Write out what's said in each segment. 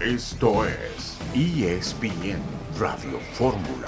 Esto es ESPN Radio Fórmula.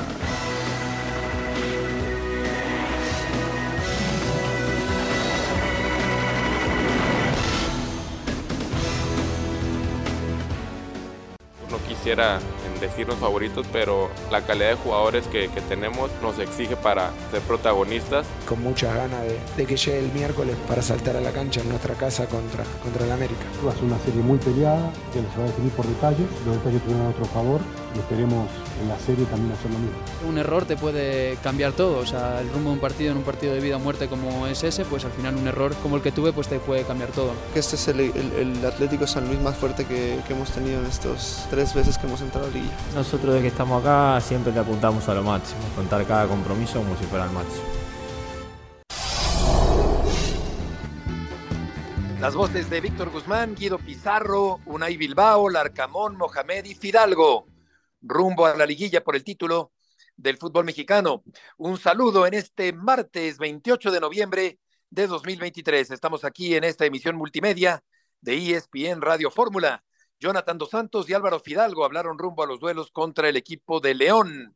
Quisiera decirnos favoritos, pero la calidad de jugadores que, que, tenemos nos exige para ser protagonistas. Con muchas ganas de, de, que llegue el miércoles para saltar a la cancha en nuestra casa contra, contra el América. Va a ser una serie muy peleada, que se va a definir por detalles, los detalles tuvieron a nuestro favor y esperemos en la serie también hacer lo mismo. Un error te puede cambiar todo, o sea, el rumbo de un partido, en un partido de vida o muerte como es ese, pues al final un error como el que tuve pues te puede cambiar todo. Este es el, el, el Atlético San Luis más fuerte que, que, hemos tenido en estos tres veces que hemos entrado a la Liga. Nosotros desde que estamos acá siempre le apuntamos a lo máximo, contar cada compromiso como si fuera el máximo. Las voces de Víctor Guzmán, Guido Pizarro, Unai Bilbao, Larcamón, Mohamed y Fidalgo, rumbo a la liguilla por el título del fútbol mexicano. Un saludo en este martes 28 de noviembre de 2023. Estamos aquí en esta emisión multimedia de ESPN Radio Fórmula. Jonathan Dos Santos y Álvaro Fidalgo hablaron rumbo a los duelos contra el equipo de León.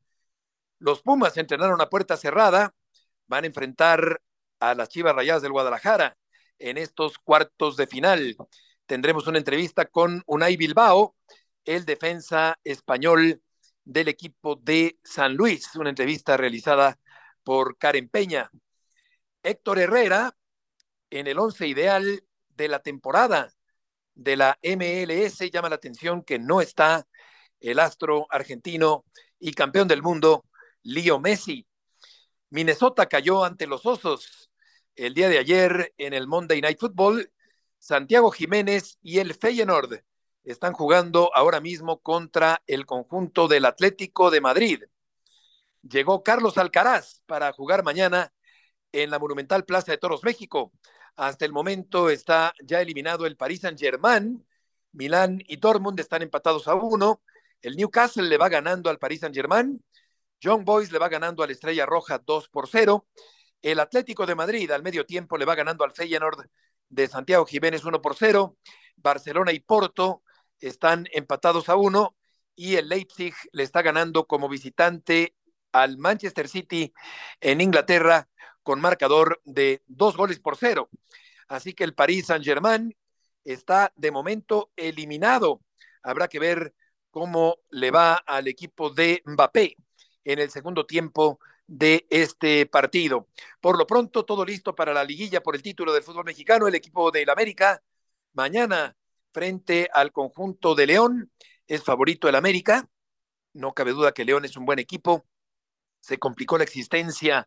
Los Pumas entrenaron a puerta cerrada, van a enfrentar a las Chivas Rayadas del Guadalajara en estos cuartos de final. Tendremos una entrevista con Unai Bilbao, el defensa español del equipo de San Luis, una entrevista realizada por Karen Peña. Héctor Herrera, en el once ideal de la temporada de la MLS, llama la atención que no está el astro argentino y campeón del mundo, Leo Messi. Minnesota cayó ante los Osos el día de ayer en el Monday Night Football. Santiago Jiménez y el Feyenoord están jugando ahora mismo contra el conjunto del Atlético de Madrid. Llegó Carlos Alcaraz para jugar mañana en la Monumental Plaza de Toros México. Hasta el momento está ya eliminado el Paris Saint-Germain. Milán y Dortmund están empatados a uno. El Newcastle le va ganando al Paris Saint-Germain. John Boys le va ganando a la Estrella Roja 2 por 0. El Atlético de Madrid al medio tiempo le va ganando al Feyenoord de Santiago Jiménez 1 por 0. Barcelona y Porto están empatados a uno y el Leipzig le está ganando como visitante al Manchester City en Inglaterra con marcador de dos goles por cero. Así que el Paris Saint-Germain está de momento eliminado. Habrá que ver cómo le va al equipo de Mbappé en el segundo tiempo de este partido. Por lo pronto, todo listo para la liguilla por el título del fútbol mexicano. El equipo del América mañana frente al conjunto de León. Es favorito el América. No cabe duda que León es un buen equipo. Se complicó la existencia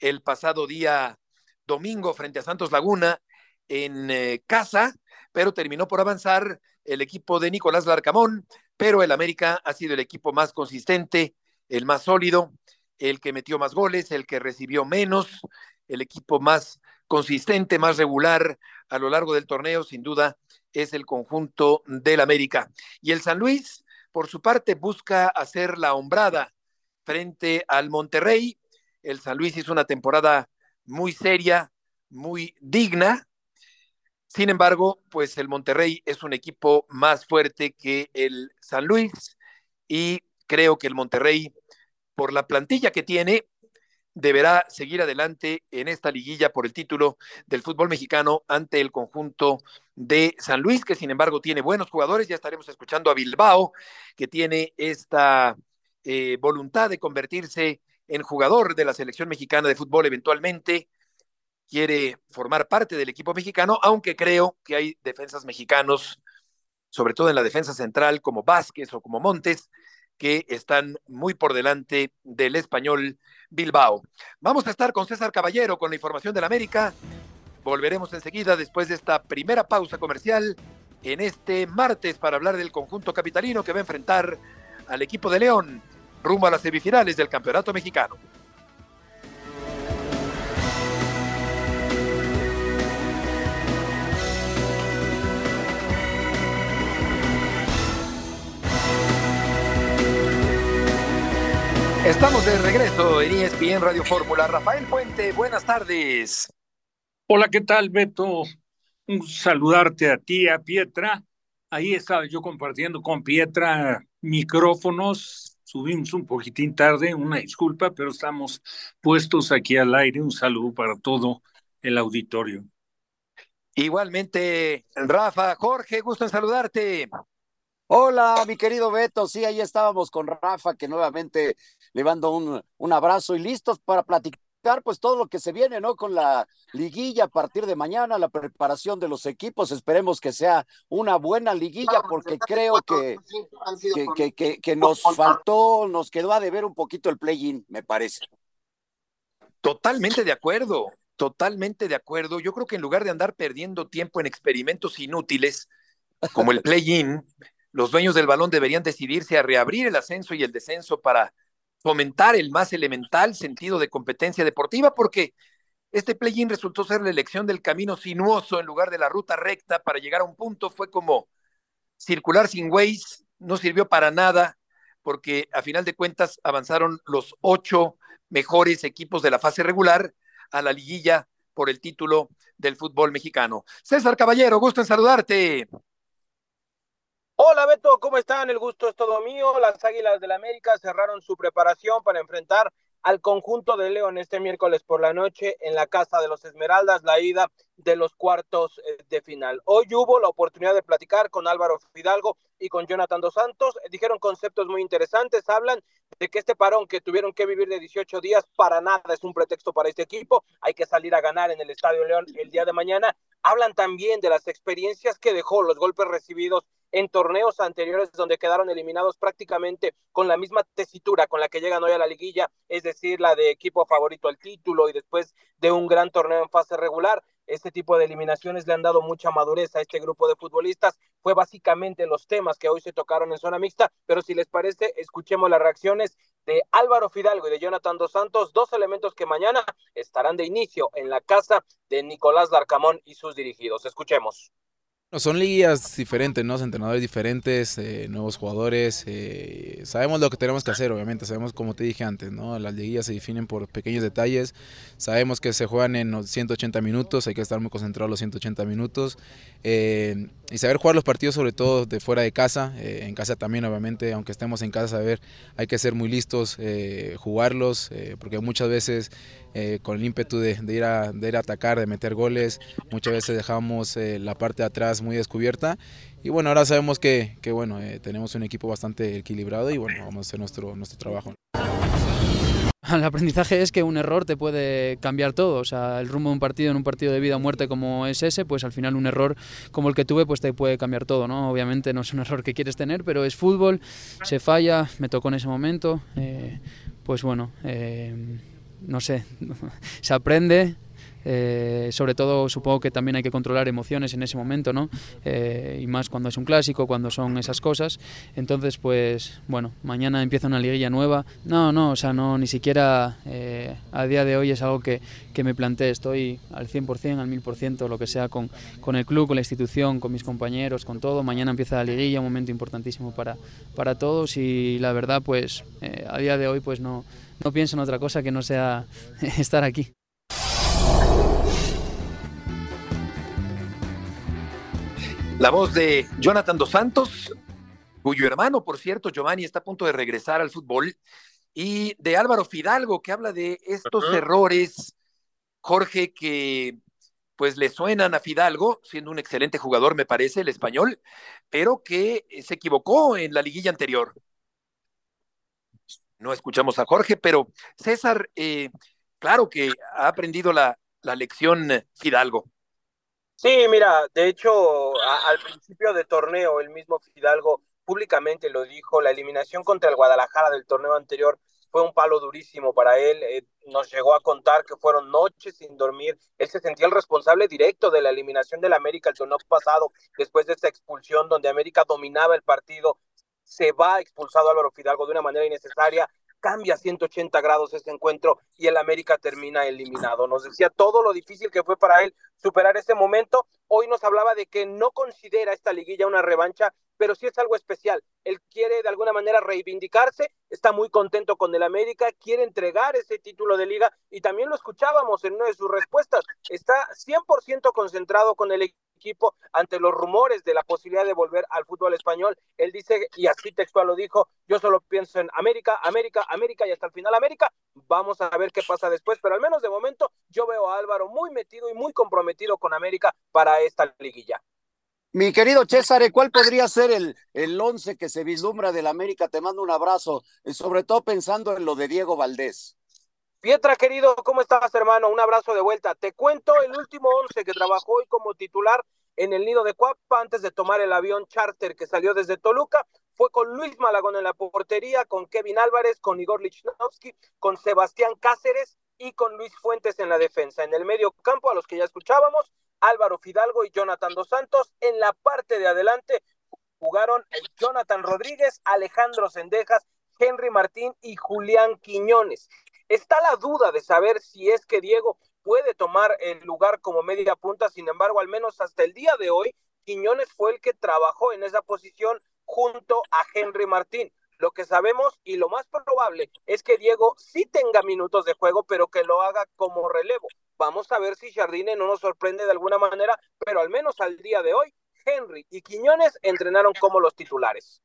el pasado día domingo frente a Santos Laguna en eh, casa, pero terminó por avanzar el equipo de Nicolás Larcamón, pero el América ha sido el equipo más consistente, el más sólido, el que metió más goles, el que recibió menos, el equipo más consistente, más regular a lo largo del torneo, sin duda, es el conjunto del América. Y el San Luis, por su parte, busca hacer la hombrada frente al Monterrey. El San Luis hizo una temporada muy seria, muy digna. Sin embargo, pues el Monterrey es un equipo más fuerte que el San Luis y creo que el Monterrey, por la plantilla que tiene, deberá seguir adelante en esta liguilla por el título del fútbol mexicano ante el conjunto de San Luis, que sin embargo tiene buenos jugadores. Ya estaremos escuchando a Bilbao, que tiene esta eh, voluntad de convertirse en jugador de la selección mexicana de fútbol eventualmente. Quiere formar parte del equipo mexicano, aunque creo que hay defensas mexicanos, sobre todo en la defensa central, como Vázquez o como Montes, que están muy por delante del español Bilbao. Vamos a estar con César Caballero con la información del América. Volveremos enseguida después de esta primera pausa comercial en este martes para hablar del conjunto capitalino que va a enfrentar al equipo de León rumbo a las semifinales del Campeonato Mexicano. Estamos de regreso en ESPN Radio Fórmula. Rafael Puente, buenas tardes. Hola, ¿qué tal, Beto? Un saludarte a ti, a Pietra, ahí estaba yo compartiendo con Pietra micrófonos. Subimos un poquitín tarde, una disculpa, pero estamos puestos aquí al aire. Un saludo para todo el auditorio. Igualmente, Rafa, Jorge, gusto en saludarte. Hola, mi querido Beto. Sí, ahí estábamos con Rafa, que nuevamente le mando un, un abrazo y listos para platicar pues todo lo que se viene, ¿no? Con la liguilla a partir de mañana, la preparación de los equipos. Esperemos que sea una buena liguilla porque creo que, que, que, que, nos faltó, nos quedó a deber un poquito el play-in, me parece. Totalmente de acuerdo, totalmente de acuerdo. Yo creo que en lugar de andar perdiendo tiempo en experimentos inútiles como el play-in, los dueños del balón deberían decidirse a reabrir el ascenso y el descenso para fomentar el más elemental sentido de competencia deportiva, porque este play-in resultó ser la elección del camino sinuoso en lugar de la ruta recta para llegar a un punto. Fue como circular sin Waze, no sirvió para nada, porque a final de cuentas avanzaron los ocho mejores equipos de la fase regular a la liguilla por el título del fútbol mexicano. César Caballero, gusto en saludarte. Hola Beto, ¿cómo están? El gusto es todo mío. Las Águilas del la América cerraron su preparación para enfrentar al conjunto de León este miércoles por la noche en la Casa de los Esmeraldas, la ida de los cuartos eh, de final. Hoy hubo la oportunidad de platicar con Álvaro Fidalgo y con Jonathan Dos Santos. Dijeron conceptos muy interesantes, hablan de que este parón que tuvieron que vivir de 18 días para nada es un pretexto para este equipo. Hay que salir a ganar en el Estadio León el día de mañana. Hablan también de las experiencias que dejó los golpes recibidos en torneos anteriores donde quedaron eliminados prácticamente con la misma tesitura con la que llegan hoy a la liguilla, es decir, la de equipo favorito al título y después de un gran torneo en fase regular. Este tipo de eliminaciones le han dado mucha madurez a este grupo de futbolistas. Fue básicamente los temas que hoy se tocaron en zona mixta, pero si les parece, escuchemos las reacciones de Álvaro Fidalgo y de Jonathan Dos Santos, dos elementos que mañana estarán de inicio en la casa de Nicolás Larcamón y sus dirigidos. Escuchemos. Son ligas diferentes, ¿no? Entrenadores diferentes, eh, nuevos jugadores. Eh, sabemos lo que tenemos que hacer, obviamente. Sabemos, como te dije antes, ¿no? Las liguillas se definen por pequeños detalles. Sabemos que se juegan en los 180 minutos, hay que estar muy concentrados los 180 minutos. Eh, y saber jugar los partidos, sobre todo de fuera de casa. en casa también, obviamente, aunque estemos en casa, saber, hay que ser muy listos, jugarlos, porque muchas veces con el ímpetu de, ir a, de ir a atacar, de meter goles, muchas veces dejamos la parte de atrás muy descubierta. Y bueno, ahora sabemos que, que bueno, eh, tenemos un equipo bastante equilibrado y bueno, vamos a hacer nuestro, nuestro trabajo. El aprendizaje es que un error te puede cambiar todo, o sea, el rumbo de un partido en un partido de vida o muerte como es ese, pues al final un error como el que tuve pues te puede cambiar todo, ¿no? Obviamente no es un error que quieres tener, pero es fútbol, se falla, me tocó en ese momento, eh, pues bueno, eh, no sé, se aprende, eh, sobre todo supongo que también hay que controlar emociones en ese momento, ¿no? Eh, y más cuando es un clásico, cuando son esas cosas. Entonces, pues bueno, mañana empieza una liguilla nueva. No, no, o sea, no, ni siquiera eh, a día de hoy es algo que, que me planteé. Estoy al 100%, al 1000%, lo que sea con, con el club, con la institución, con mis compañeros, con todo. Mañana empieza la liguilla, un momento importantísimo para, para todos y la verdad, pues a día de hoy, pues no, no pienso en otra cosa que no sea estar aquí. La voz de Jonathan Dos Santos, cuyo hermano, por cierto, Giovanni, está a punto de regresar al fútbol, y de Álvaro Fidalgo, que habla de estos errores, Jorge, que pues le suenan a Fidalgo, siendo un excelente jugador, me parece, el español, pero que se equivocó en la liguilla anterior. No escuchamos a Jorge, pero César, eh, claro que ha aprendido la, la lección Fidalgo. Sí, mira, de hecho, al principio de torneo, el mismo Fidalgo públicamente lo dijo, la eliminación contra el Guadalajara del torneo anterior fue un palo durísimo para él. Eh, nos llegó a contar que fueron noches sin dormir. Él se sentía el responsable directo de la eliminación del América el torneo pasado, después de esta expulsión donde América dominaba el partido. Se va expulsado Álvaro Fidalgo de una manera innecesaria cambia 180 grados este encuentro y el América termina eliminado. Nos decía todo lo difícil que fue para él superar ese momento. Hoy nos hablaba de que no considera esta liguilla una revancha, pero sí es algo especial. Él quiere de alguna manera reivindicarse, está muy contento con el América, quiere entregar ese título de liga y también lo escuchábamos en una de sus respuestas. Está 100% concentrado con el ante los rumores de la posibilidad de volver al fútbol español. Él dice, y así textual lo dijo, yo solo pienso en América, América, América y hasta el final América. Vamos a ver qué pasa después, pero al menos de momento yo veo a Álvaro muy metido y muy comprometido con América para esta liguilla. Mi querido César, ¿cuál podría ser el, el once que se vislumbra del América? Te mando un abrazo, y sobre todo pensando en lo de Diego Valdés. Pietra, querido, ¿cómo estás, hermano? Un abrazo de vuelta. Te cuento el último once que trabajó hoy como titular en el nido de Cuapa antes de tomar el avión charter que salió desde Toluca. Fue con Luis Malagón en la portería, con Kevin Álvarez, con Igor Lichnowsky, con Sebastián Cáceres y con Luis Fuentes en la defensa. En el medio campo, a los que ya escuchábamos, Álvaro Fidalgo y Jonathan Dos Santos. En la parte de adelante jugaron Jonathan Rodríguez, Alejandro Sendejas, Henry Martín y Julián Quiñones. Está la duda de saber si es que Diego puede tomar el lugar como media punta, sin embargo, al menos hasta el día de hoy, Quiñones fue el que trabajó en esa posición junto a Henry Martín. Lo que sabemos y lo más probable es que Diego sí tenga minutos de juego, pero que lo haga como relevo. Vamos a ver si Jardine no nos sorprende de alguna manera, pero al menos al día de hoy, Henry y Quiñones entrenaron como los titulares.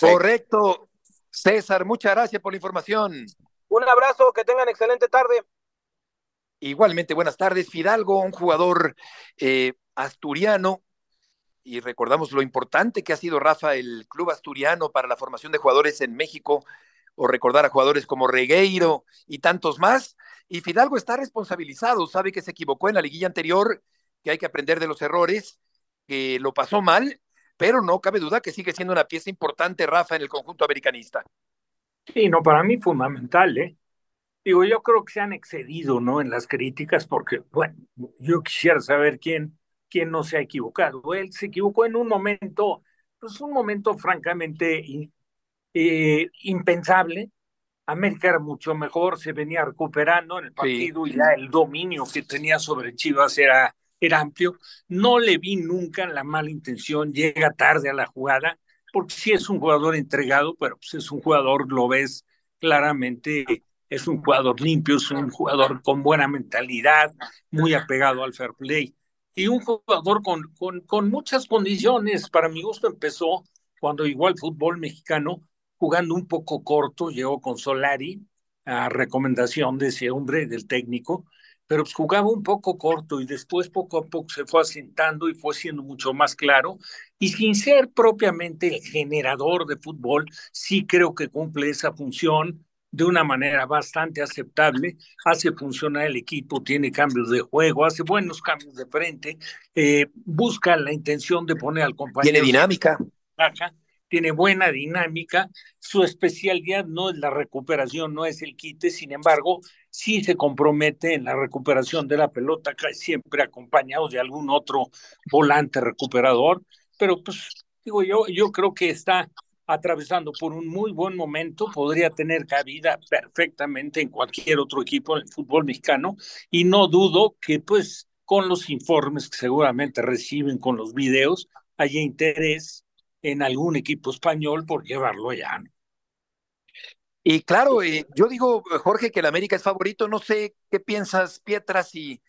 Correcto. César, muchas gracias por la información. Un abrazo, que tengan excelente tarde. Igualmente, buenas tardes. Fidalgo, un jugador eh, asturiano, y recordamos lo importante que ha sido Rafa, el club asturiano para la formación de jugadores en México, o recordar a jugadores como Regueiro y tantos más. Y Fidalgo está responsabilizado, sabe que se equivocó en la liguilla anterior, que hay que aprender de los errores, que lo pasó mal pero no cabe duda que sigue siendo una pieza importante, Rafa, en el conjunto americanista. Sí, no, para mí fundamental, ¿eh? Digo, yo creo que se han excedido, ¿no? En las críticas, porque, bueno, yo quisiera saber quién, quién no se ha equivocado. Él se equivocó en un momento, pues un momento francamente eh, impensable. América era mucho mejor, se venía recuperando en el partido y ya el dominio que tenía sobre Chivas era era amplio, no le vi nunca la mala intención, llega tarde a la jugada, porque sí es un jugador entregado, pero pues es un jugador, lo ves claramente, es un jugador limpio, es un jugador con buena mentalidad, muy apegado al fair play, y un jugador con, con, con muchas condiciones, para mi gusto empezó cuando igual fútbol mexicano, jugando un poco corto, llegó con Solari, a recomendación de ese hombre, del técnico, pero pues jugaba un poco corto y después poco a poco se fue asentando y fue siendo mucho más claro. Y sin ser propiamente el generador de fútbol, sí creo que cumple esa función de una manera bastante aceptable, hace funcionar el equipo, tiene cambios de juego, hace buenos cambios de frente, eh, busca la intención de poner al compañero. Tiene dinámica tiene buena dinámica, su especialidad no es la recuperación, no es el quite, sin embargo, sí se compromete en la recuperación de la pelota, siempre acompañado de algún otro volante recuperador, pero pues digo yo, yo creo que está atravesando por un muy buen momento, podría tener cabida perfectamente en cualquier otro equipo del fútbol mexicano y no dudo que pues con los informes que seguramente reciben con los videos haya interés en algún equipo español por llevarlo allá. Y claro, eh, yo digo, Jorge, que el América es favorito. No sé qué piensas, Pietras, y,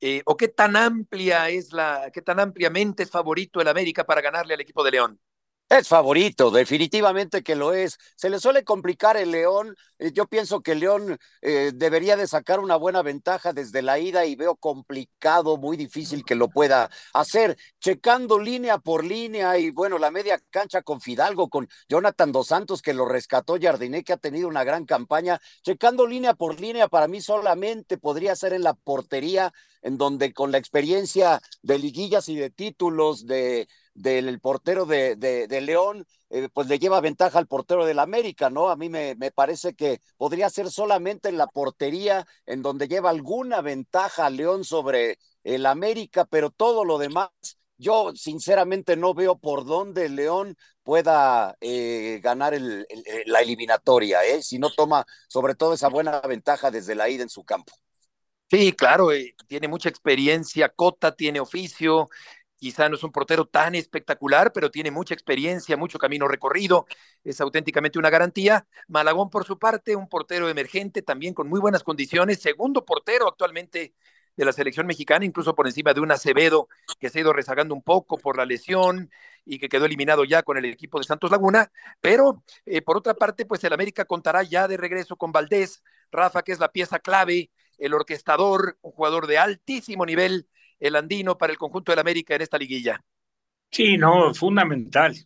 eh, o qué tan amplia es la, qué tan ampliamente es favorito el América para ganarle al equipo de León. Es favorito, definitivamente que lo es. Se le suele complicar el León. Eh, yo pienso que el León eh, debería de sacar una buena ventaja desde la ida y veo complicado, muy difícil que lo pueda hacer. Checando línea por línea y bueno, la media cancha con Fidalgo, con Jonathan Dos Santos que lo rescató, Jardiné que ha tenido una gran campaña. Checando línea por línea, para mí solamente podría ser en la portería, en donde con la experiencia de liguillas y de títulos de del portero de, de, León, eh, pues le lleva ventaja al portero del América, ¿no? A mí me, me, parece que podría ser solamente en la portería en donde lleva alguna ventaja León sobre el América, pero todo lo demás, yo sinceramente no veo por dónde León pueda eh, ganar el, la eliminatoria, ¿eh? Si no toma sobre todo esa buena ventaja desde la ida en su campo. Sí, claro, eh, tiene mucha experiencia, Cota tiene oficio, Quizá no es un portero tan espectacular, pero tiene mucha experiencia, mucho camino recorrido. Es auténticamente una garantía. Malagón, por su parte, un portero emergente, también con muy buenas condiciones. Segundo portero actualmente de la selección mexicana, incluso por encima de un Acevedo que se ha ido rezagando un poco por la lesión y que quedó eliminado ya con el equipo de Santos Laguna. Pero eh, por otra parte, pues el América contará ya de regreso con Valdés, Rafa, que es la pieza clave, el orquestador, un jugador de altísimo nivel, el andino para el conjunto del América en esta liguilla. Sí, no, fundamental.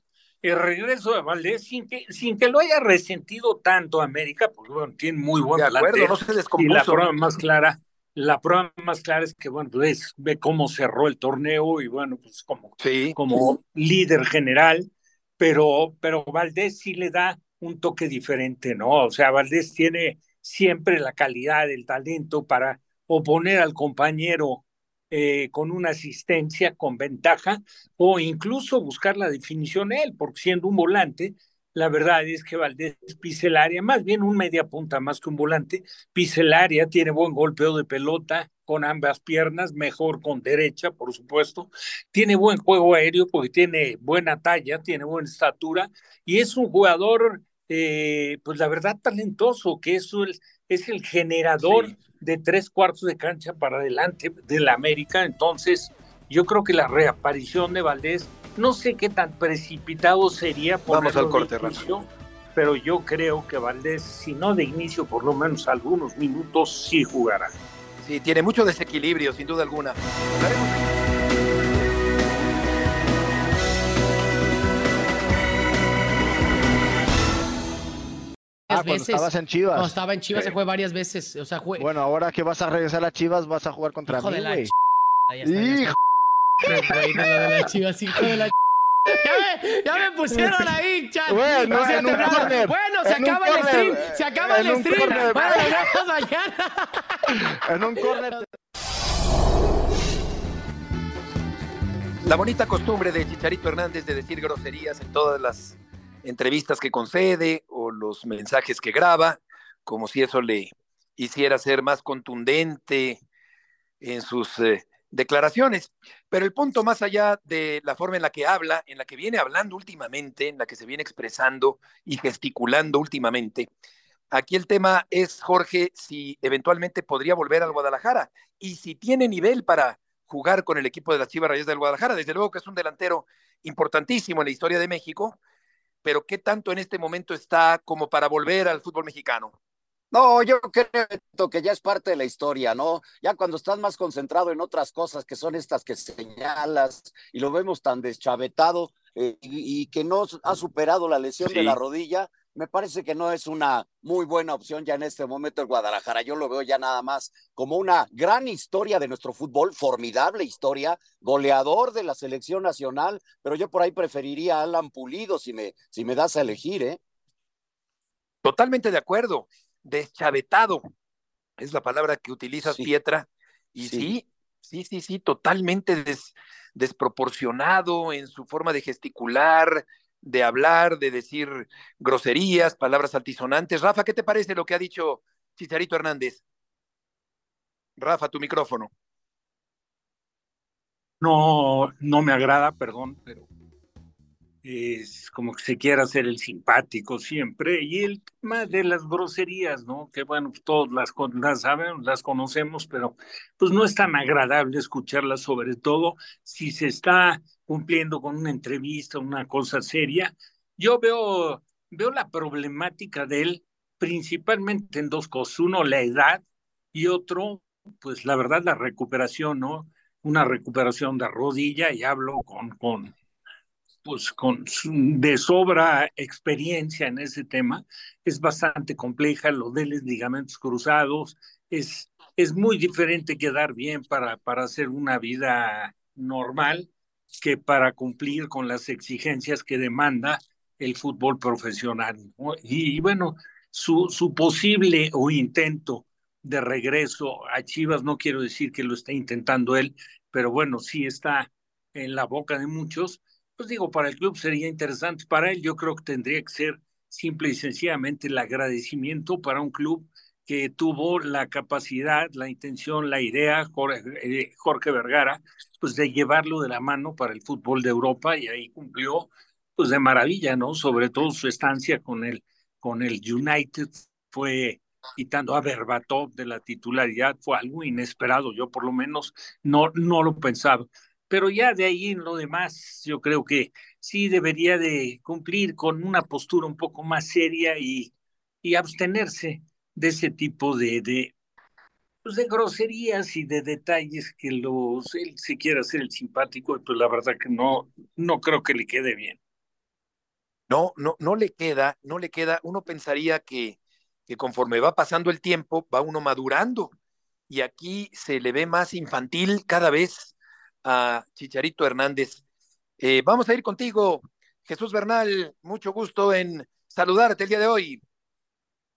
El regreso de Valdés, sin que, sin que lo haya resentido tanto América, porque bueno, tiene muy buen de acuerdo, no se Y la prueba más clara la prueba más clara es que, bueno, pues ve cómo cerró el torneo y, bueno, pues como, como líder general, pero, pero Valdés sí le da un toque diferente, ¿no? O sea, Valdés tiene siempre la calidad, el talento para oponer al compañero eh, con una asistencia, con ventaja, o incluso buscar la definición él, porque siendo un volante, la verdad es que Valdés pisa el área, más bien un media punta más que un volante, pisa el área, tiene buen golpeo de pelota con ambas piernas, mejor con derecha, por supuesto. Tiene buen juego aéreo porque tiene buena talla, tiene buena estatura y es un jugador, eh, pues la verdad, talentoso, que es el, es el generador de tres cuartos de cancha para adelante de la América. Entonces, yo creo que la reaparición de Valdés no sé qué tan precipitado sería por Vamos al corte, pero yo creo que Valdés, si no de inicio, por lo menos algunos minutos, sí jugará. Sí, tiene mucho desequilibrio, sin duda alguna. Ah, cuando estabas en Chivas. Cuando estaba en Chivas se fue varias veces. O sea, fue... Bueno, ahora que vas a regresar a Chivas, vas a jugar contra hijo mí, de Hijo ya me, pusieron ahí, chat. Bueno, en un corner, bueno se acaba el stream. Se acaba el stream. Bueno, nos vemos mañana. en un corner. La bonita costumbre de Chicharito Hernández de decir groserías en todas las entrevistas que concede o los mensajes que graba, como si eso le hiciera ser más contundente en sus eh, declaraciones. Pero el punto más allá de la forma en la que habla, en la que viene hablando últimamente, en la que se viene expresando y gesticulando últimamente, aquí el tema es, Jorge, si eventualmente podría volver al Guadalajara y si tiene nivel para jugar con el equipo de las Chivas Reyes del Guadalajara. Desde luego que es un delantero importantísimo en la historia de México, pero ¿qué tanto en este momento está como para volver al fútbol mexicano? No, yo creo que ya es parte de la historia, ¿no? Ya cuando estás más concentrado en otras cosas que son estas que señalas y lo vemos tan deschavetado eh, y, que no ha superado la lesión de la rodilla, me parece que no es una muy buena opción ya en este momento el Guadalajara. Yo lo veo ya nada más como una gran historia de nuestro fútbol, formidable historia, goleador de la selección nacional, pero yo por ahí preferiría a Alan Pulido si me, si me das a elegir, ¿eh? Totalmente de acuerdo deschavetado, es la palabra que utilizas, Pietra, y sí. sí, sí, sí, totalmente desproporcionado en su forma de gesticular, de hablar, de decir groserías, palabras altisonantes. Rafa, ¿qué te parece lo que ha dicho Chicharito Hernández? Rafa, tu micrófono. No, no me agrada, perdón, pero es como que se quiera hacer el simpático siempre, y el tema de las groserías, ¿no? Que bueno, pues todos las, las sabemos, las conocemos, pero pues no es tan agradable escucharlas, sobre todo si se está cumpliendo con una entrevista, una cosa seria. Yo veo, veo la problemática de él principalmente en dos cosas. Uno, la edad, y otro, pues la verdad, la recuperación, ¿no? Una recuperación de rodilla, y hablo con, con pues con de sobra experiencia en ese tema, es bastante compleja, lo de los ligamentos cruzados, es, es muy diferente quedar bien para, para hacer una vida normal que para cumplir con las exigencias que demanda el fútbol profesional. Y, bueno, su, su posible o intento de regreso a Chivas, no quiero decir que lo esté intentando él, pero bueno, sí está en la boca de muchos, pues digo, para el club sería interesante. Para él yo creo que tendría que ser simple y sencillamente el agradecimiento para un club que tuvo la capacidad, la intención, la idea, Jorge, eh, Jorge, Vergara, pues de llevarlo de la mano para el fútbol de Europa y ahí cumplió pues de maravilla, ¿no? Sobre todo su estancia con el, con el United fue quitando a Berbatov de la titularidad, fue algo inesperado. Yo por lo menos no, no lo pensaba. Pero ya de ahí en lo demás, yo creo que sí debería de cumplir con una postura un poco más seria y, y abstenerse de ese tipo de, de, pues de groserías y de detalles que los, él se quiere hacer el simpático, pues la verdad que no, no creo que le quede bien. No, no, no le queda, no le queda. Uno pensaría que, que conforme va pasando el tiempo, va uno madurando. Y aquí se le ve más infantil cada vez a Chicharito Hernández. Eh, vamos a ir contigo, Jesús Bernal. Mucho gusto en saludarte el día de hoy.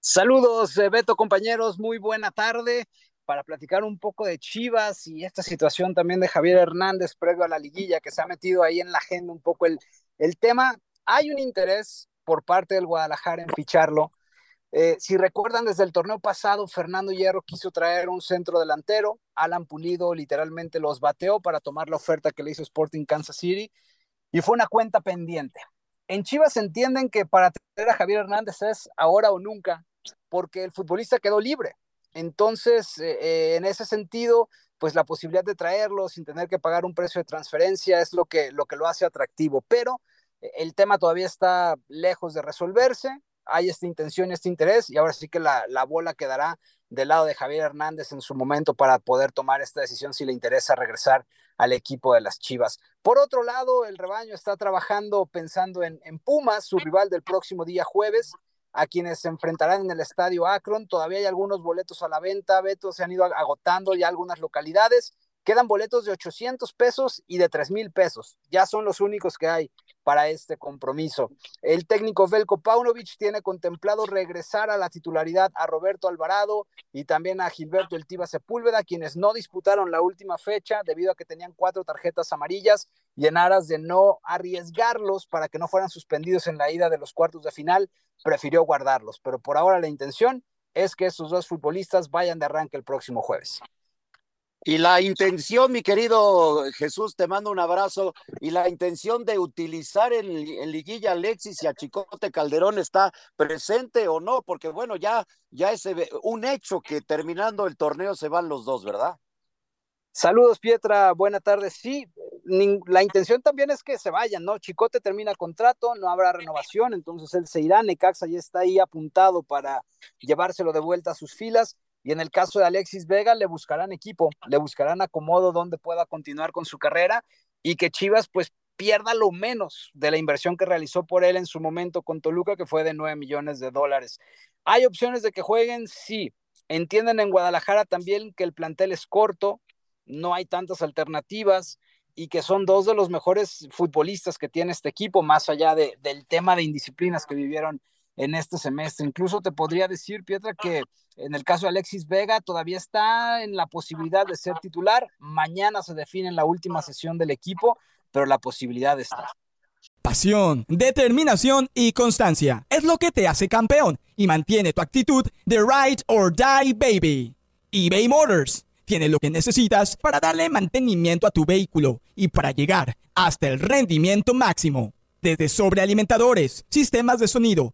Saludos, eh, Beto, compañeros. Muy buena tarde para platicar un poco de Chivas y esta situación también de Javier Hernández previo a la liguilla que se ha metido ahí en la agenda un poco el, el tema hay un interés por parte del Guadalajara en ficharlo. Eh, si recuerdan, desde el torneo pasado, Fernando Hierro quiso traer un centro delantero. Alan Pulido literalmente los bateó para tomar la oferta que le hizo Sporting Kansas City y fue una cuenta pendiente. En Chivas entienden que para tener a Javier Hernández es ahora o nunca, porque el futbolista quedó libre. Entonces, eh, eh, en ese sentido, pues la posibilidad de traerlo sin tener que pagar un precio de transferencia es lo que lo, hace atractivo. Pero el tema todavía está lejos de resolverse, hay esta intención, este interés, y ahora sí que la, la, bola quedará del lado de Javier Hernández en su momento para poder tomar esta decisión si le interesa regresar al equipo de las Chivas. Por otro lado, el rebaño está trabajando pensando en, en Pumas, su rival del próximo día jueves, a quienes se enfrentarán en el estadio Akron. Todavía hay algunos boletos a la venta, Beto, se han ido agotando ya algunas localidades. Quedan boletos de 800 pesos y de 3 mil pesos. Ya son los únicos que hay para este compromiso. El técnico Velko Paunovic tiene contemplado regresar a la titularidad a Roberto Alvarado y también a Gilberto El Tiba Sepúlveda, quienes no disputaron la última fecha debido a que tenían cuatro tarjetas amarillas y en aras de no arriesgarlos para que no fueran suspendidos en la ida de los cuartos de final, prefirió guardarlos. Pero por ahora la intención es que estos dos futbolistas vayan de arranque el próximo jueves. Y la intención, mi querido Jesús, te mando un abrazo. Y la intención de utilizar en, liguilla Alexis y a Chicote Calderón está presente o no, porque bueno, ya, ya es un hecho que terminando el torneo se van los dos, ¿verdad? Saludos, Pietra. Buena tarde. Sí, la intención también es que se vayan, ¿no? Chicote termina contrato, no habrá renovación, entonces él se irá. Necaxa ya está ahí apuntado para llevárselo de vuelta a sus filas. Y en el caso de Alexis Vega, le buscarán equipo, le buscarán acomodo donde pueda continuar con su carrera y que Chivas pues pierda lo menos de la inversión que realizó por él en su momento con Toluca, que fue de 9 millones de dólares. ¿Hay opciones de que jueguen? Sí. Entienden en Guadalajara también que el plantel es corto, no hay tantas alternativas y que son dos de los mejores futbolistas que tiene este equipo, más allá de, del tema de indisciplinas que vivieron en este semestre. Incluso te podría decir, Pietra, que en el caso de Alexis Vega todavía está en la posibilidad de ser titular. Mañana se define en la última sesión del equipo, pero la posibilidad está. Pasión, determinación y constancia es lo que te hace campeón y mantiene tu actitud de ride or die baby. eBay Motors tiene lo que necesitas para darle mantenimiento a tu vehículo y para llegar hasta el rendimiento máximo desde sobrealimentadores, sistemas de sonido,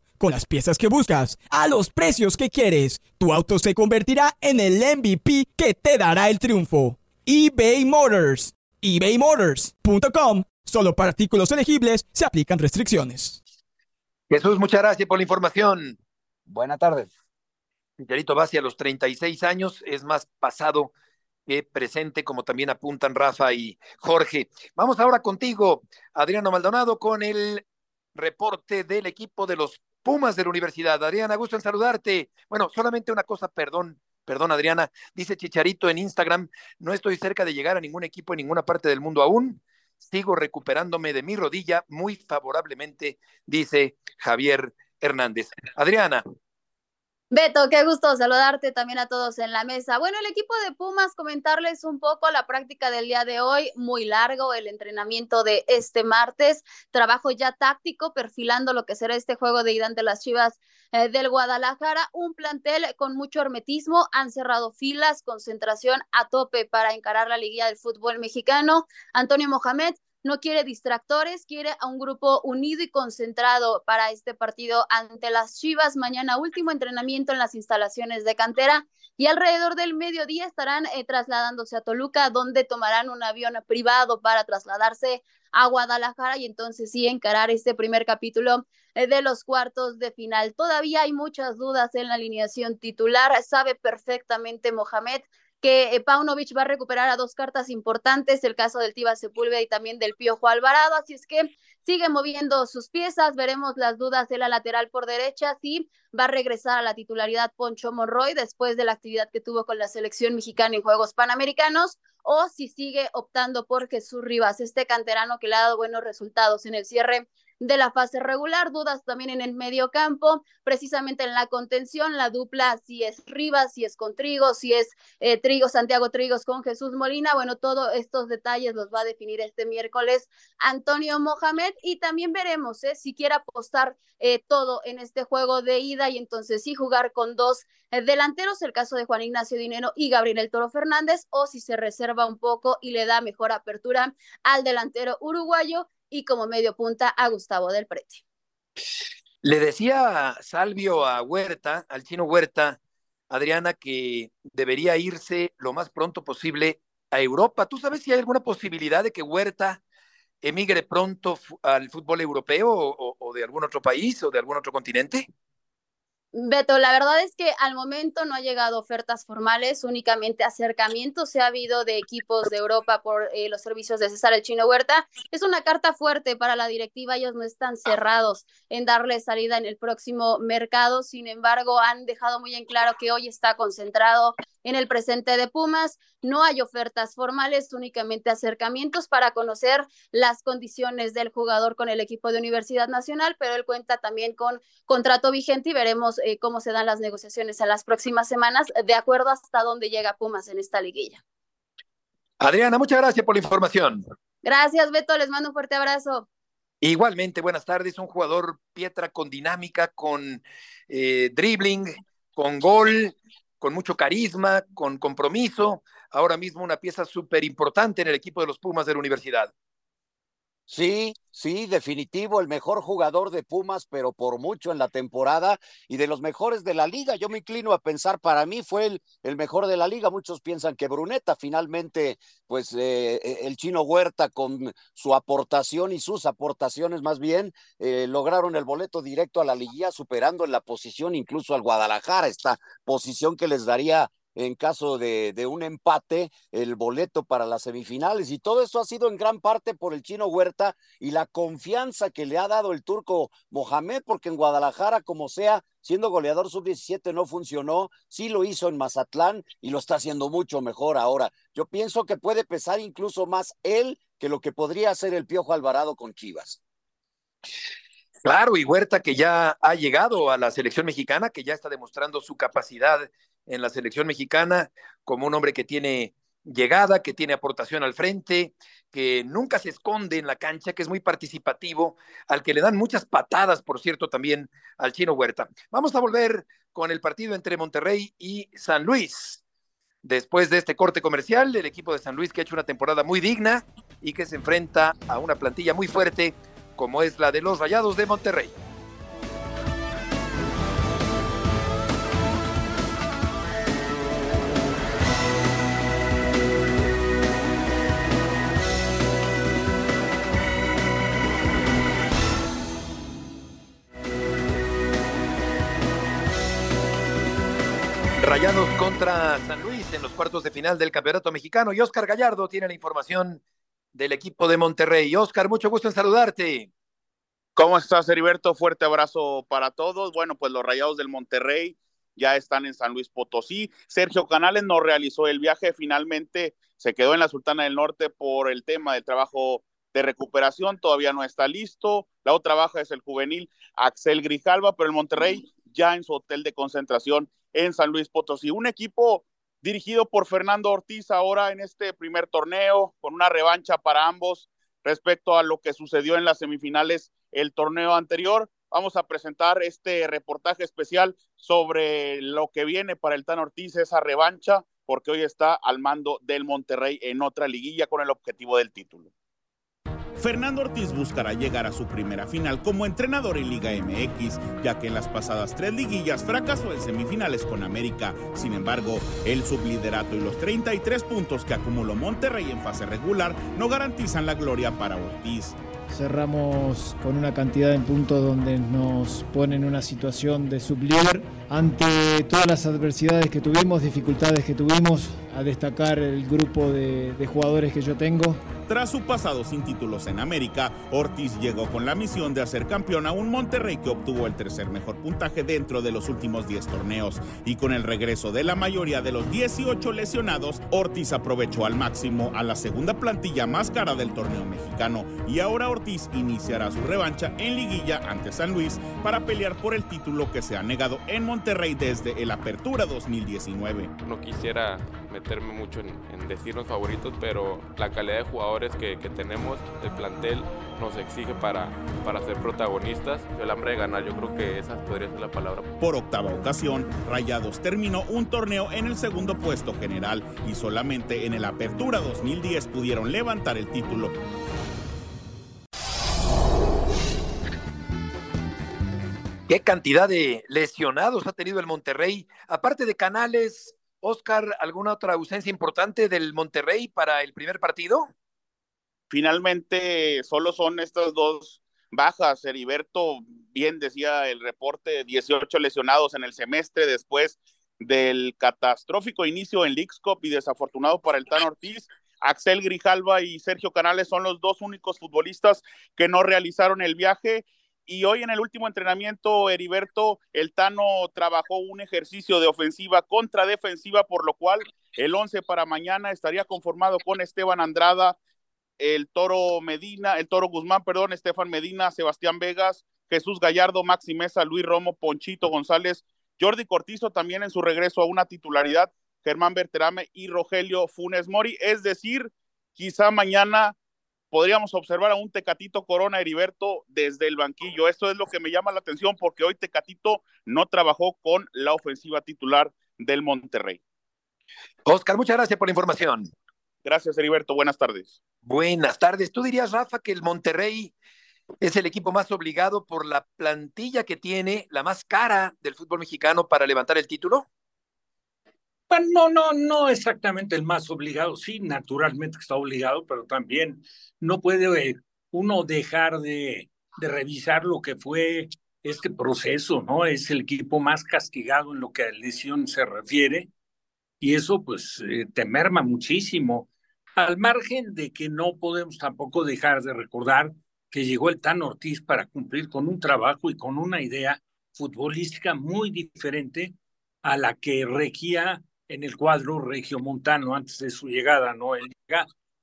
con las piezas que buscas, a los precios que quieres. Tu auto se convertirá en el MVP que te dará el triunfo. eBay Motors. ebaymotors.com. Solo para artículos elegibles se aplican restricciones. Jesús, muchas gracias por la información. Buena tarde. Miguelito va hacia los 36 años, es más pasado que presente, como también apuntan Rafa y Jorge. Vamos ahora contigo, Adriano Maldonado, con el reporte del equipo de los Pumas de la Universidad. Adriana, gusto en saludarte. Bueno, solamente una cosa, perdón, perdón Adriana, dice Chicharito en Instagram, no estoy cerca de llegar a ningún equipo en ninguna parte del mundo aún. Sigo recuperándome de mi rodilla muy favorablemente, dice Javier Hernández. Adriana. Beto, qué gusto saludarte también a todos en la mesa. Bueno, el equipo de Pumas, comentarles un poco la práctica del día de hoy, muy largo el entrenamiento de este martes, trabajo ya táctico, perfilando lo que será este juego de ida ante las Chivas eh, del Guadalajara, un plantel con mucho hermetismo, han cerrado filas, concentración a tope para encarar la liguilla del fútbol mexicano. Antonio Mohamed no quiere distractores, quiere a un grupo unido y concentrado para este partido ante las Chivas. Mañana último entrenamiento en las instalaciones de cantera y alrededor del mediodía estarán eh, trasladándose a Toluca, donde tomarán un avión privado para trasladarse a Guadalajara y entonces sí encarar este primer capítulo eh, de los cuartos de final. Todavía hay muchas dudas en la alineación titular, sabe perfectamente Mohamed que eh, Paunovic va a recuperar a dos cartas importantes, el caso del Tiba Sepúlveda y también del Piojo Alvarado, así es que sigue moviendo sus piezas, veremos las dudas de la lateral por derecha, si va a regresar a la titularidad Poncho Monroy después de la actividad que tuvo con la selección mexicana en Juegos Panamericanos, o si sigue optando por Jesús Rivas, este canterano que le ha dado buenos resultados en el cierre de la fase regular, dudas también en el medio campo, precisamente en la contención, la dupla si es Rivas, si es con Trigo, si es eh, Trigo, Santiago Trigos con Jesús Molina, bueno, todos estos detalles los va a definir este miércoles Antonio Mohamed y también veremos eh, si quiere apostar eh, todo en este juego de ida y entonces sí jugar con dos delanteros, el caso de Juan Ignacio Dinero y Gabriel El Toro Fernández, o si se reserva un poco y le da mejor apertura al delantero uruguayo y como medio punta a Gustavo del Prete. Le decía Salvio a Huerta, al chino Huerta, Adriana, que debería irse lo más pronto posible a Europa. ¿Tú sabes si hay alguna posibilidad de que Huerta emigre pronto al fútbol europeo o, o de algún otro país o de algún otro continente? Beto, la verdad es que al momento no ha llegado ofertas formales, únicamente acercamientos se ha habido de equipos de Europa por eh, los servicios de César el Chino Huerta. Es una carta fuerte para la directiva, ellos no están cerrados en darle salida en el próximo mercado, sin embargo han dejado muy en claro que hoy está concentrado en el presente de Pumas. No hay ofertas formales, únicamente acercamientos para conocer las condiciones del jugador con el equipo de Universidad Nacional, pero él cuenta también con contrato vigente y veremos eh, cómo se dan las negociaciones en las próximas semanas, de acuerdo hasta dónde llega Pumas en esta liguilla. Adriana, muchas gracias por la información. Gracias, Beto, les mando un fuerte abrazo. Igualmente, buenas tardes, un jugador Pietra con dinámica, con eh, dribbling, con gol, con mucho carisma, con compromiso, ahora mismo una pieza súper importante en el equipo de los Pumas de la universidad. Sí, sí, definitivo, el mejor jugador de Pumas, pero por mucho en la temporada y de los mejores de la liga. Yo me inclino a pensar, para mí fue el, el mejor de la liga. Muchos piensan que Bruneta, finalmente, pues eh, eh, el chino Huerta con su aportación y sus aportaciones más bien, eh, lograron el boleto directo a la liguilla, superando en la posición incluso al Guadalajara, esta posición que les daría en caso de, de, un empate el boleto para las semifinales y todo eso ha sido en gran parte por el chino Huerta y la confianza que le ha dado el turco Mohamed porque en Guadalajara como sea siendo goleador sub-17 no funcionó, sí lo hizo en Mazatlán y lo está haciendo mucho mejor ahora. Yo pienso que puede pesar incluso más él que lo que podría hacer el Piojo Alvarado con Chivas. Claro, y Huerta que ya ha llegado a la selección mexicana, que ya está demostrando su capacidad en la selección mexicana como un hombre que tiene llegada, que tiene aportación al frente, que nunca se esconde en la cancha, que es muy participativo, al que le dan muchas patadas, por cierto, también al chino Huerta. Vamos a volver con el partido entre Monterrey y San Luis. Después de este corte comercial, el equipo de San Luis que ha hecho una temporada muy digna y que se enfrenta a una plantilla muy fuerte como es la de los Rayados de Monterrey. Rayados contra San Luis en los cuartos de final del Campeonato Mexicano y Oscar Gallardo tiene la información del equipo de Monterrey. Oscar, mucho gusto en saludarte. ¿Cómo estás, Heriberto? Fuerte abrazo para todos. Bueno, pues los Rayados del Monterrey ya están en San Luis Potosí. Sergio Canales no realizó el viaje, finalmente se quedó en la Sultana del Norte por el tema del trabajo de recuperación, todavía no está listo. La otra baja es el juvenil Axel Grijalva, pero el Monterrey ya en su hotel de concentración en San Luis Potosí. Un equipo dirigido por Fernando Ortiz ahora en este primer torneo, con una revancha para ambos respecto a lo que sucedió en las semifinales el torneo anterior. Vamos a presentar este reportaje especial sobre lo que viene para el Tan Ortiz, esa revancha, porque hoy está al mando del Monterrey en otra liguilla con el objetivo del título. Fernando Ortiz buscará llegar a su primera final como entrenador en Liga MX, ya que en las pasadas tres liguillas fracasó en semifinales con América. Sin embargo, el subliderato y los 33 puntos que acumuló Monterrey en fase regular no garantizan la gloria para Ortiz. Cerramos con una cantidad de puntos donde nos pone en una situación de sublíder ante todas las adversidades que tuvimos, dificultades que tuvimos, a destacar el grupo de, de jugadores que yo tengo, tras su pasado sin títulos en América, Ortiz llegó con la misión de hacer campeón a un Monterrey que obtuvo el tercer mejor puntaje dentro de los últimos 10 torneos. Y con el regreso de la mayoría de los 18 lesionados, Ortiz aprovechó al máximo a la segunda plantilla más cara del torneo mexicano. Y ahora Ortiz iniciará su revancha en liguilla ante San Luis para pelear por el título que se ha negado en Monterrey desde el Apertura 2019. No quisiera meterme mucho en, en decir los favoritos, pero la calidad de jugadores que, que, tenemos, el plantel nos exige para, para ser protagonistas. El hambre de ganar, yo creo que esa podría ser la palabra. Por octava ocasión, Rayados terminó un torneo en el segundo puesto general y solamente en el Apertura 2010 pudieron levantar el título. ¿Qué cantidad de lesionados ha tenido el Monterrey? Aparte de Canales, Oscar, ¿alguna otra ausencia importante del Monterrey para el primer partido? Finalmente, solo son estas dos bajas. Heriberto, bien decía el reporte, 18 lesionados en el semestre después del catastrófico inicio en Leagues y desafortunado para el Tan Ortiz. Axel Grijalva y Sergio Canales son los dos únicos futbolistas que no realizaron el viaje y hoy en el último entrenamiento, Heriberto, el Tano trabajó un ejercicio de ofensiva contra defensiva, por lo cual el 11 para mañana estaría conformado con Esteban Andrada, el Toro Medina, el Toro Guzmán, perdón, Estefan Medina, Sebastián Vegas, Jesús Gallardo, Maxi Mesa, Luis Romo, Ponchito González, Jordi Cortizo también en su regreso a una titularidad, Germán Berterame y Rogelio Funes Mori. Es decir, quizá mañana podríamos observar a un Tecatito Corona Heriberto desde el banquillo. Esto es lo que me llama la atención porque hoy Tecatito no trabajó con la ofensiva titular del Monterrey. Oscar, muchas gracias por la información. Gracias, Heriberto. Buenas tardes. Buenas tardes. ¿Tú dirías, Rafa, que el Monterrey es el equipo más obligado por la plantilla que tiene, la más cara del fútbol mexicano para levantar el título? Bueno, no, no, no exactamente el más obligado, sí, naturalmente está obligado, pero también no puede uno dejar de, de revisar lo que fue este proceso, ¿no? Es el equipo más castigado en lo que a lesión se refiere y eso pues eh, te merma muchísimo, al margen de que no podemos tampoco dejar de recordar que llegó el Tan Ortiz para cumplir con un trabajo y con una idea futbolística muy diferente a la que regía en el cuadro regiomontano antes de su llegada, ¿no? Él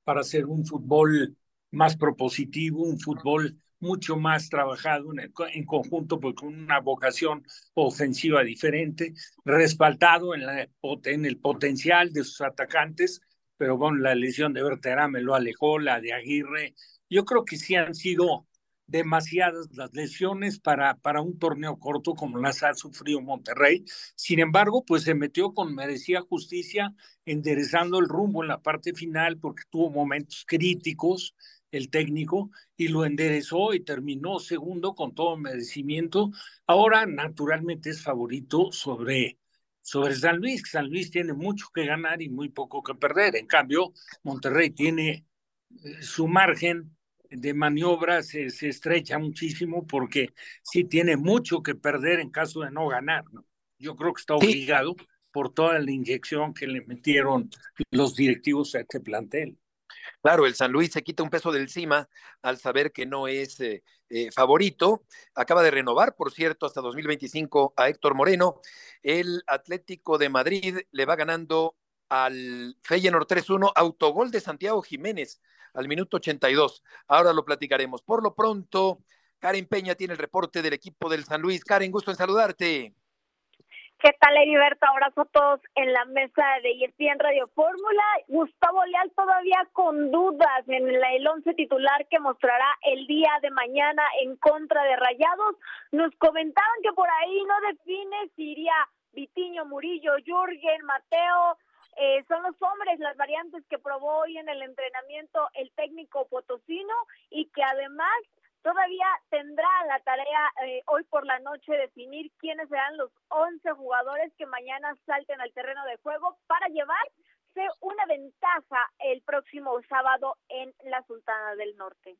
para hacer un fútbol más propositivo, un fútbol mucho más trabajado en, conjunto, pues con una vocación ofensiva diferente, respaldado en el potencial de sus atacantes, pero bueno, la lesión de Berterame lo alejó, la de Aguirre. Yo creo que sí han sido demasiadas las lesiones para, para un torneo corto como las ha sufrido Monterrey. Sin embargo, pues se metió con merecía justicia, enderezando el rumbo en la parte final porque tuvo momentos críticos el técnico y lo enderezó y terminó segundo con todo merecimiento. Ahora, naturalmente, es favorito sobre, sobre San Luis. San Luis tiene mucho que ganar y muy poco que perder. En cambio, Monterrey tiene eh, su margen de maniobra se, se, estrecha muchísimo porque sí tiene mucho que perder en caso de no ganar. ¿no? Yo creo que está obligado sí. por toda la inyección que le metieron los directivos a este plantel. Claro, el San Luis se quita un peso de encima al saber que no es eh, eh, favorito. Acaba de renovar, por cierto, hasta 2025 a Héctor Moreno. El Atlético de Madrid le va ganando al Feyenoord 3-1, autogol de Santiago Jiménez al minuto 82. Ahora lo platicaremos. Por lo pronto, Karen Peña tiene el reporte del equipo del San Luis. Karen, gusto en saludarte. ¿Qué tal, Heriberto? Abrazo a todos en la mesa de ESPN Radio Fórmula. Gustavo Leal todavía con dudas en el once titular que mostrará el día de mañana en contra de Rayados. Nos comentaban que por ahí no define si iría Vitiño, Murillo, Jürgen, Mateo. Eh, son los hombres las variantes que probó hoy en el entrenamiento el técnico potosino y que además Todavía tendrá la tarea eh, hoy por la noche definir quiénes serán los 11 jugadores que mañana salten al terreno de juego para llevarse una ventaja el próximo sábado en la Sultana del Norte.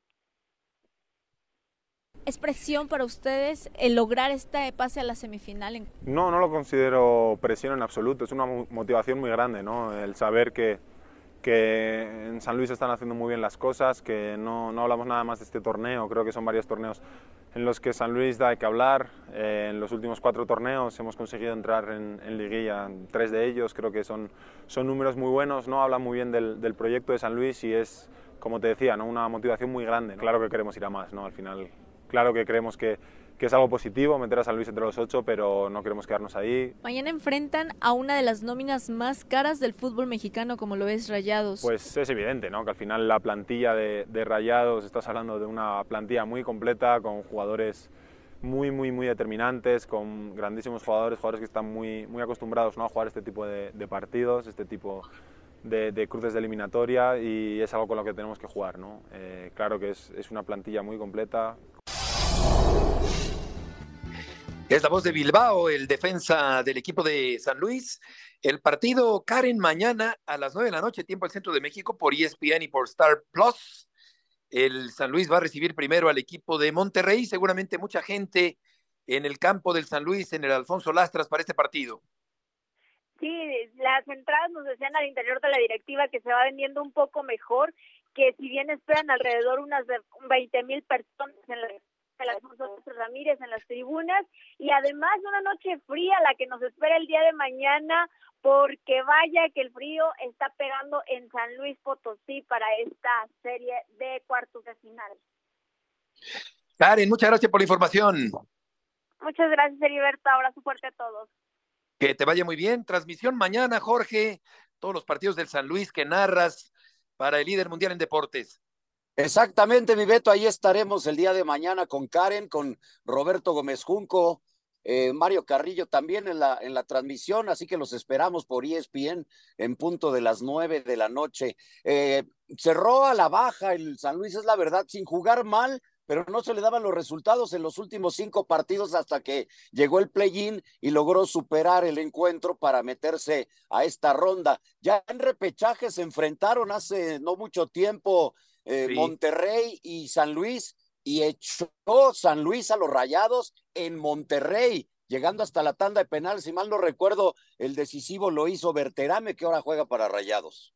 ¿Es presión para ustedes el lograr este pase a la semifinal? No, no lo considero presión en absoluto, es una motivación muy grande, ¿no? El saber que, que en San Luis están haciendo muy bien las cosas, que no, no, hablamos nada más de este torneo, creo que son varios torneos en los que San Luis da que hablar. Eh, en los últimos cuatro torneos hemos conseguido entrar en, en, liguilla, tres de ellos, creo que son, son números muy buenos, ¿no? habla muy bien del, del, proyecto de San Luis y es, como te decía, ¿no? una motivación muy grande. Claro que queremos ir a más, ¿no? al final, claro que creemos que que es algo positivo meter a San Luis entre los ocho, pero no queremos quedarnos ahí. Mañana enfrentan a una de las nóminas más caras del fútbol mexicano, como lo es Rayados. Pues es evidente, ¿no? Que al final la plantilla de, de Rayados, estás hablando de una plantilla muy completa, con jugadores muy, muy, muy determinantes, con grandísimos jugadores, jugadores que están muy, muy acostumbrados ¿no? a jugar este tipo de, de partidos, este tipo de, de, cruces de eliminatoria y es algo con lo que tenemos que jugar. ¿no? Eh, claro que es, es una plantilla muy completa, es la voz de Bilbao, el defensa del equipo de San Luis. El partido Karen mañana a las 9 de la noche, tiempo al centro de México, por ESPN y por Star Plus. El San Luis va a recibir primero al equipo de Monterrey. Seguramente mucha gente en el campo del San Luis, en el Alfonso Lastras, para este partido. Sí, las entradas nos decían al interior de la directiva que se va vendiendo un poco mejor, que si bien esperan alrededor unas 20 mil personas en la Alfonso Ramírez en las tribunas y además una noche fría la que nos espera el día de mañana porque vaya que el frío está pegando en San Luis Potosí para esta serie de cuartos de final. Karen, muchas gracias por la información. Muchas gracias, Heriberto. Abrazo fuerte a todos. Que te vaya muy bien. Transmisión mañana, Jorge. Todos los partidos del San Luis que narras para el líder mundial en deportes. Exactamente, mi Beto, ahí estaremos el día de mañana con Karen, con Roberto Gómez Junco, eh, Mario Carrillo también en la, en la transmisión, así que los esperamos por ESPN en punto de las nueve de la noche. Eh, cerró a la baja el San Luis, es la verdad, sin jugar mal, pero no se le daban los resultados en los últimos cinco partidos hasta que llegó el play-in y logró superar el encuentro para meterse a esta ronda. Ya en repechaje se enfrentaron hace no mucho tiempo eh, sí. Monterrey y San Luis y echó San Luis a los Rayados en Monterrey, llegando hasta la tanda de penales. Si mal no recuerdo, el decisivo lo hizo Berterame, que ahora juega para Rayados.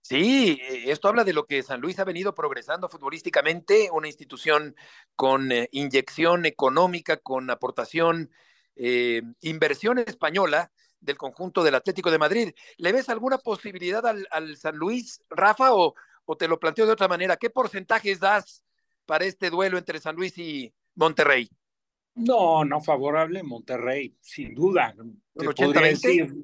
Sí, esto habla de lo que San Luis ha venido progresando futbolísticamente, una institución con eh, inyección económica, con aportación, eh, inversión española del conjunto del Atlético de Madrid. ¿Le ves alguna posibilidad al, al San Luis, Rafa, o, o te lo planteo de otra manera? ¿Qué porcentajes das para este duelo entre San Luis y Monterrey? No, no favorable Monterrey, sin duda. Te podría decir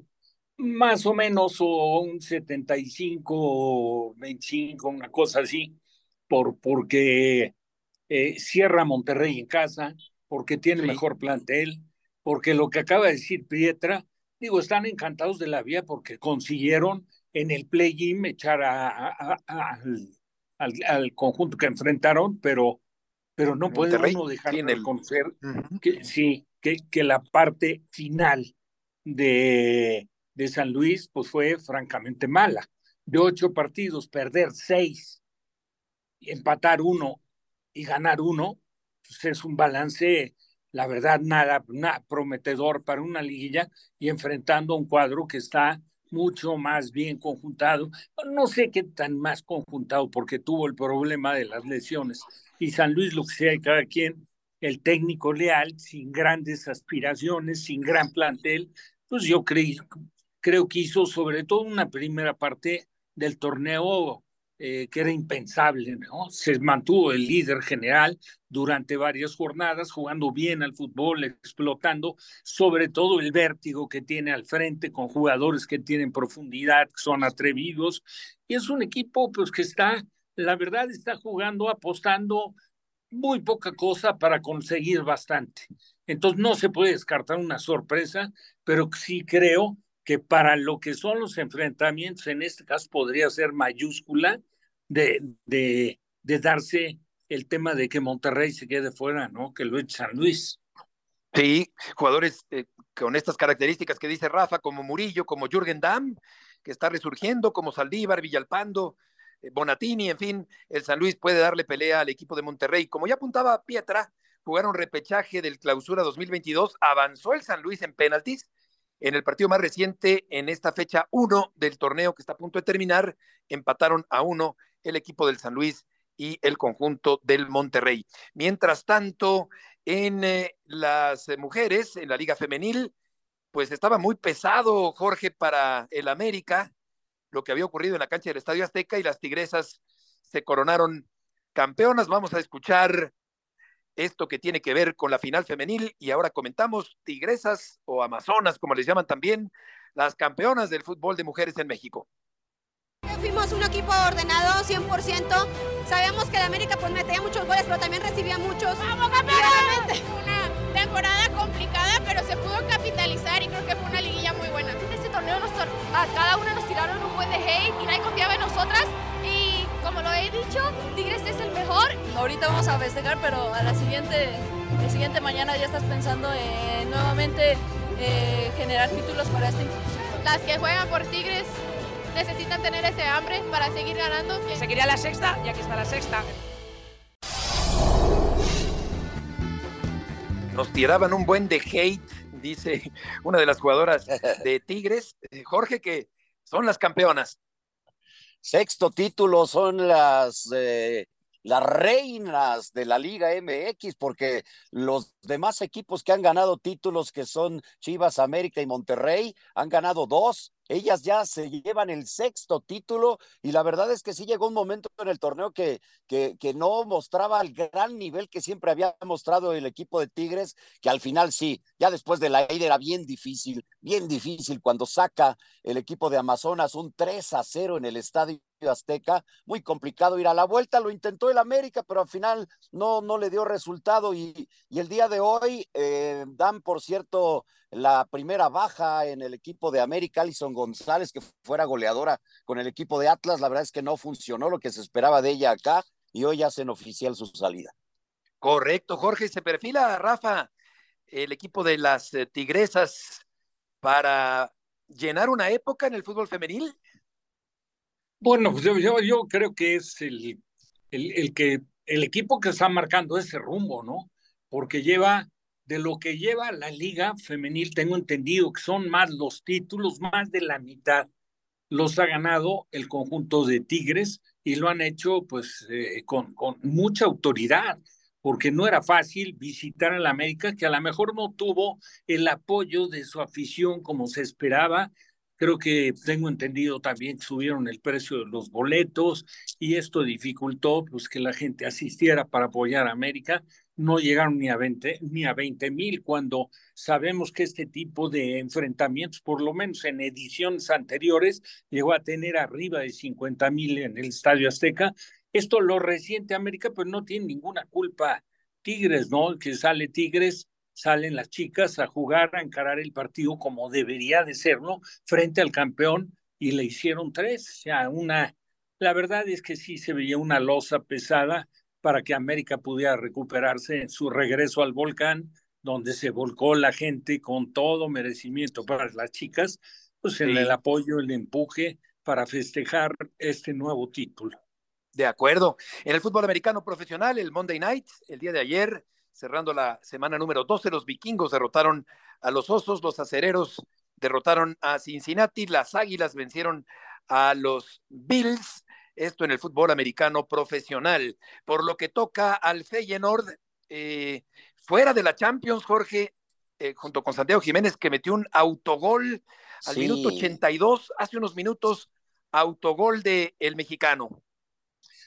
más o menos o un 75 25, una cosa así, por, porque eh, cierra Monterrey en casa, porque tiene sí. mejor plantel, porque lo que acaba de decir Pietra, digo, están encantados de la vida porque consiguieron en el play-in echar a, a, a, al, al, conjunto que enfrentaron, pero, pero no puede uno dejar de reconocer uh -huh. que sí, que, que la parte final de, de San Luis pues fue francamente mala. De ocho partidos, perder seis, empatar uno y ganar uno, pues es un balance, la verdad, nada, nada prometedor para una liguilla y enfrentando a un cuadro que está mucho más bien conjuntado. No sé qué tan más conjuntado porque tuvo el problema de las lesiones. Y San Luis, lo que sea, cada quien, el técnico leal, sin grandes aspiraciones, sin gran plantel, pues yo creo que hizo sobre todo una primera parte del torneo eh, que era impensable, ¿no? Se mantuvo el líder general durante varias jornadas, jugando bien al fútbol, explotando sobre todo el vértigo que tiene al frente con jugadores que tienen profundidad, son atrevidos. Y es un equipo pues que está, la verdad, está jugando, apostando muy poca cosa para conseguir bastante. Entonces no se puede descartar una sorpresa, pero sí creo que para lo que son los enfrentamientos, en este caso podría ser mayúscula, de, de, darse el tema de que Monterrey se quede fuera, ¿no? Que lo San Luis. Sí, jugadores eh, con estas características que dice Rafa, como Murillo, como Jürgen Damm, que está resurgiendo, como Saldívar, Villalpando, eh, Bonatini, en fin, el San Luis puede darle pelea al equipo de Monterrey. Como ya apuntaba Pietra, jugaron repechaje del clausura 2022, avanzó el San Luis en penaltis en el partido más reciente, en esta fecha 1 del torneo que está a punto de terminar, empataron a uno el equipo del San Luis y el conjunto del Monterrey. Mientras tanto, en eh, las eh, mujeres, en la Liga Femenil, pues estaba muy pesado, Jorge, para el América, lo que había ocurrido en la cancha del Estadio Azteca y las Tigresas se coronaron campeonas. Vamos a escuchar esto que tiene que ver con la final femenil y ahora comentamos Tigresas o Amazonas, como les llaman también, las campeonas del fútbol de mujeres en México. Fuimos un equipo ordenado 100%. Sabíamos que el América pues metía muchos goles, pero también recibía muchos. ¡Vamos, campeón! Una temporada complicada, pero se pudo capitalizar y creo que fue una liguilla muy buena. En este torneo nos, a cada una nos tiraron un buen de hate y nadie confiaba en nosotras. Y como lo he dicho, Tigres es el mejor. Ahorita vamos a festejar, pero a la siguiente, la siguiente mañana ya estás pensando en nuevamente eh, generar títulos para esta institución. Las que juegan por Tigres necesitan tener ese hambre para seguir ganando. Seguiría la sexta y aquí está la sexta. Nos tiraban un buen de hate, dice una de las jugadoras de Tigres, Jorge, que son las campeonas. Sexto título son las eh, las reinas de la Liga MX, porque los demás equipos que han ganado títulos, que son Chivas, América y Monterrey, han ganado dos. Ellas ya se llevan el sexto título y la verdad es que sí llegó un momento en el torneo que, que, no mostraba el gran nivel que siempre había mostrado el equipo de Tigres, que al final sí, ya después de la ida era bien difícil, bien difícil cuando saca el equipo de Amazonas un 3 a 0 en el estadio Azteca, muy complicado ir a la vuelta, lo intentó el América, pero al final no, no le dio resultado y, y el día de hoy eh, dan, por cierto, la primera baja en el equipo de América, Alison González, que fuera goleadora con el equipo de Atlas, la verdad es que no funcionó lo que se esperaba de ella acá y hoy hacen oficial su salida. Correcto, Jorge, se perfila, Rafa, el equipo de las eh, Tigresas para llenar una época en el fútbol femenil. Bueno, pues yo, yo, yo creo que es el, el, el, que el equipo que está marcando ese rumbo, ¿no? Porque lleva, de lo que lleva la liga femenil, tengo entendido que son más los títulos, más de la mitad los ha ganado el conjunto de Tigres y lo han hecho pues eh, con, mucha autoridad, porque no era fácil visitar a la América, que a lo mejor no tuvo el apoyo de su afición como se esperaba, Creo que tengo entendido también que subieron el precio de los boletos y esto dificultó pues, que la gente asistiera para apoyar a América. No llegaron ni a 20 ni a 20 mil cuando sabemos que este tipo de enfrentamientos, por lo menos en ediciones anteriores, llegó a tener arriba de 50 mil en el Estadio Azteca. Esto lo resiente América, pero no tiene ninguna culpa Tigres, ¿no? Que sale Tigres salen las chicas a jugar, a encarar el partido como debería de ser, ¿no? Frente al campeón y le hicieron tres. O sea, una, la verdad es que sí se veía una losa pesada para que América pudiera recuperarse en su regreso al volcán, donde se volcó la gente con todo merecimiento para las chicas, pues en el apoyo, el empuje para festejar este nuevo título. De acuerdo. En el fútbol americano profesional, el Monday Night, el día de ayer, cerrando la semana número 12, los vikingos derrotaron a los osos, los acereros derrotaron a Cincinnati, las águilas vencieron a los Bills, esto en el fútbol americano profesional. Por lo que toca al Feyenoord, eh, fuera de la Champions, Jorge, eh, junto con Santiago Jiménez, que metió un autogol al Sí. minuto 82, hace unos minutos, autogol de el mexicano.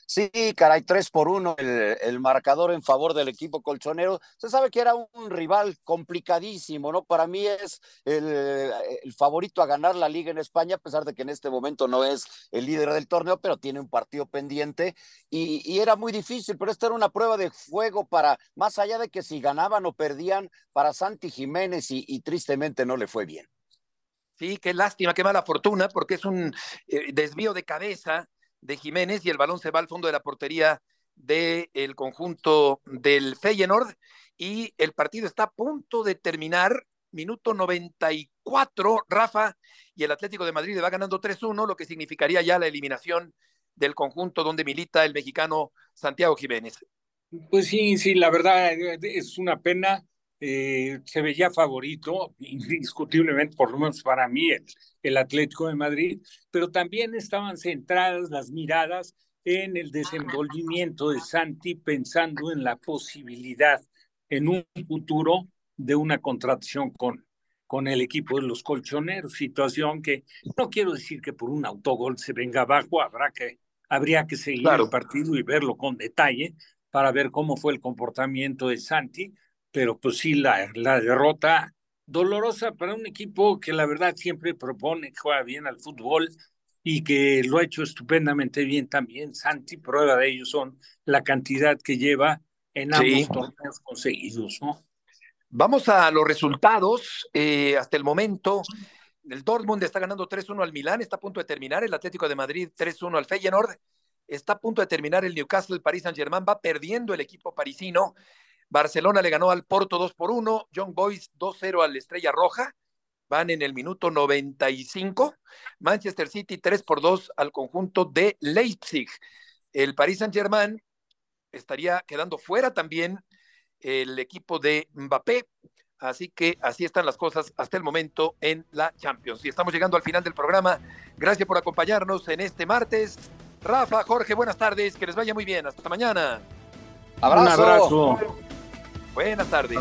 Sí, caray, tres por uno el, el, marcador en favor del equipo colchonero. Se sabe que era un rival complicadísimo, ¿no? Para mí es el, favorito a ganar la liga en España, a pesar de que en este momento no es el líder del torneo, pero tiene un partido pendiente y, y era muy difícil, pero esta era una prueba de fuego para, más allá de que si ganaban o perdían, para Santi Jiménez y, y tristemente no le fue bien. Sí, qué lástima, qué mala fortuna, porque es un eh, desvío de cabeza de Jiménez y el balón se va al fondo de la portería del el conjunto del Feyenoord y el partido está a punto de terminar, minuto 94, Rafa, y el Atlético de Madrid va ganando 3-1, lo que significaría ya la eliminación del conjunto donde milita el mexicano Santiago Jiménez. Pues sí, sí, la verdad es una pena. Eh, se veía favorito, indiscutiblemente, por lo menos para mí, el, el, Atlético de Madrid, pero también estaban centradas las miradas en el desenvolvimiento de Santi, pensando en la posibilidad en un futuro de una contratación con, con el equipo de los colchoneros, situación que no quiero decir que por un autogol se venga abajo, habrá que, habría que seguir claro. el partido y verlo con detalle para ver cómo fue el comportamiento de Santi, pero pues sí, la, la derrota dolorosa para un equipo que la verdad siempre propone, juega bien al fútbol y que lo ha hecho estupendamente bien también. Santi, prueba de ello son la cantidad que lleva en ambos sí. torneos conseguidos, ¿no? Vamos a los resultados. Eh, hasta el momento, el Dortmund está ganando 3-1 al Milán, está a punto de terminar. El Atlético de Madrid 3-1 al Feyenoord. Está a punto de terminar el Newcastle, el Paris Saint-Germain. Va perdiendo el equipo parisino. Barcelona le ganó al Porto 2 por 1, Young Boys 2-0 al Estrella Roja, van en el minuto 95, Manchester City 3 por 2 al conjunto de Leipzig. El Paris Saint-Germain estaría quedando fuera también el equipo de Mbappé, así que así están las cosas hasta el momento en la Champions. Y estamos llegando al final del programa. Gracias por acompañarnos en este martes. Rafa, Jorge, buenas tardes, que les vaya muy bien. Hasta mañana. Abrazo. Un abrazo. Buenas tardes.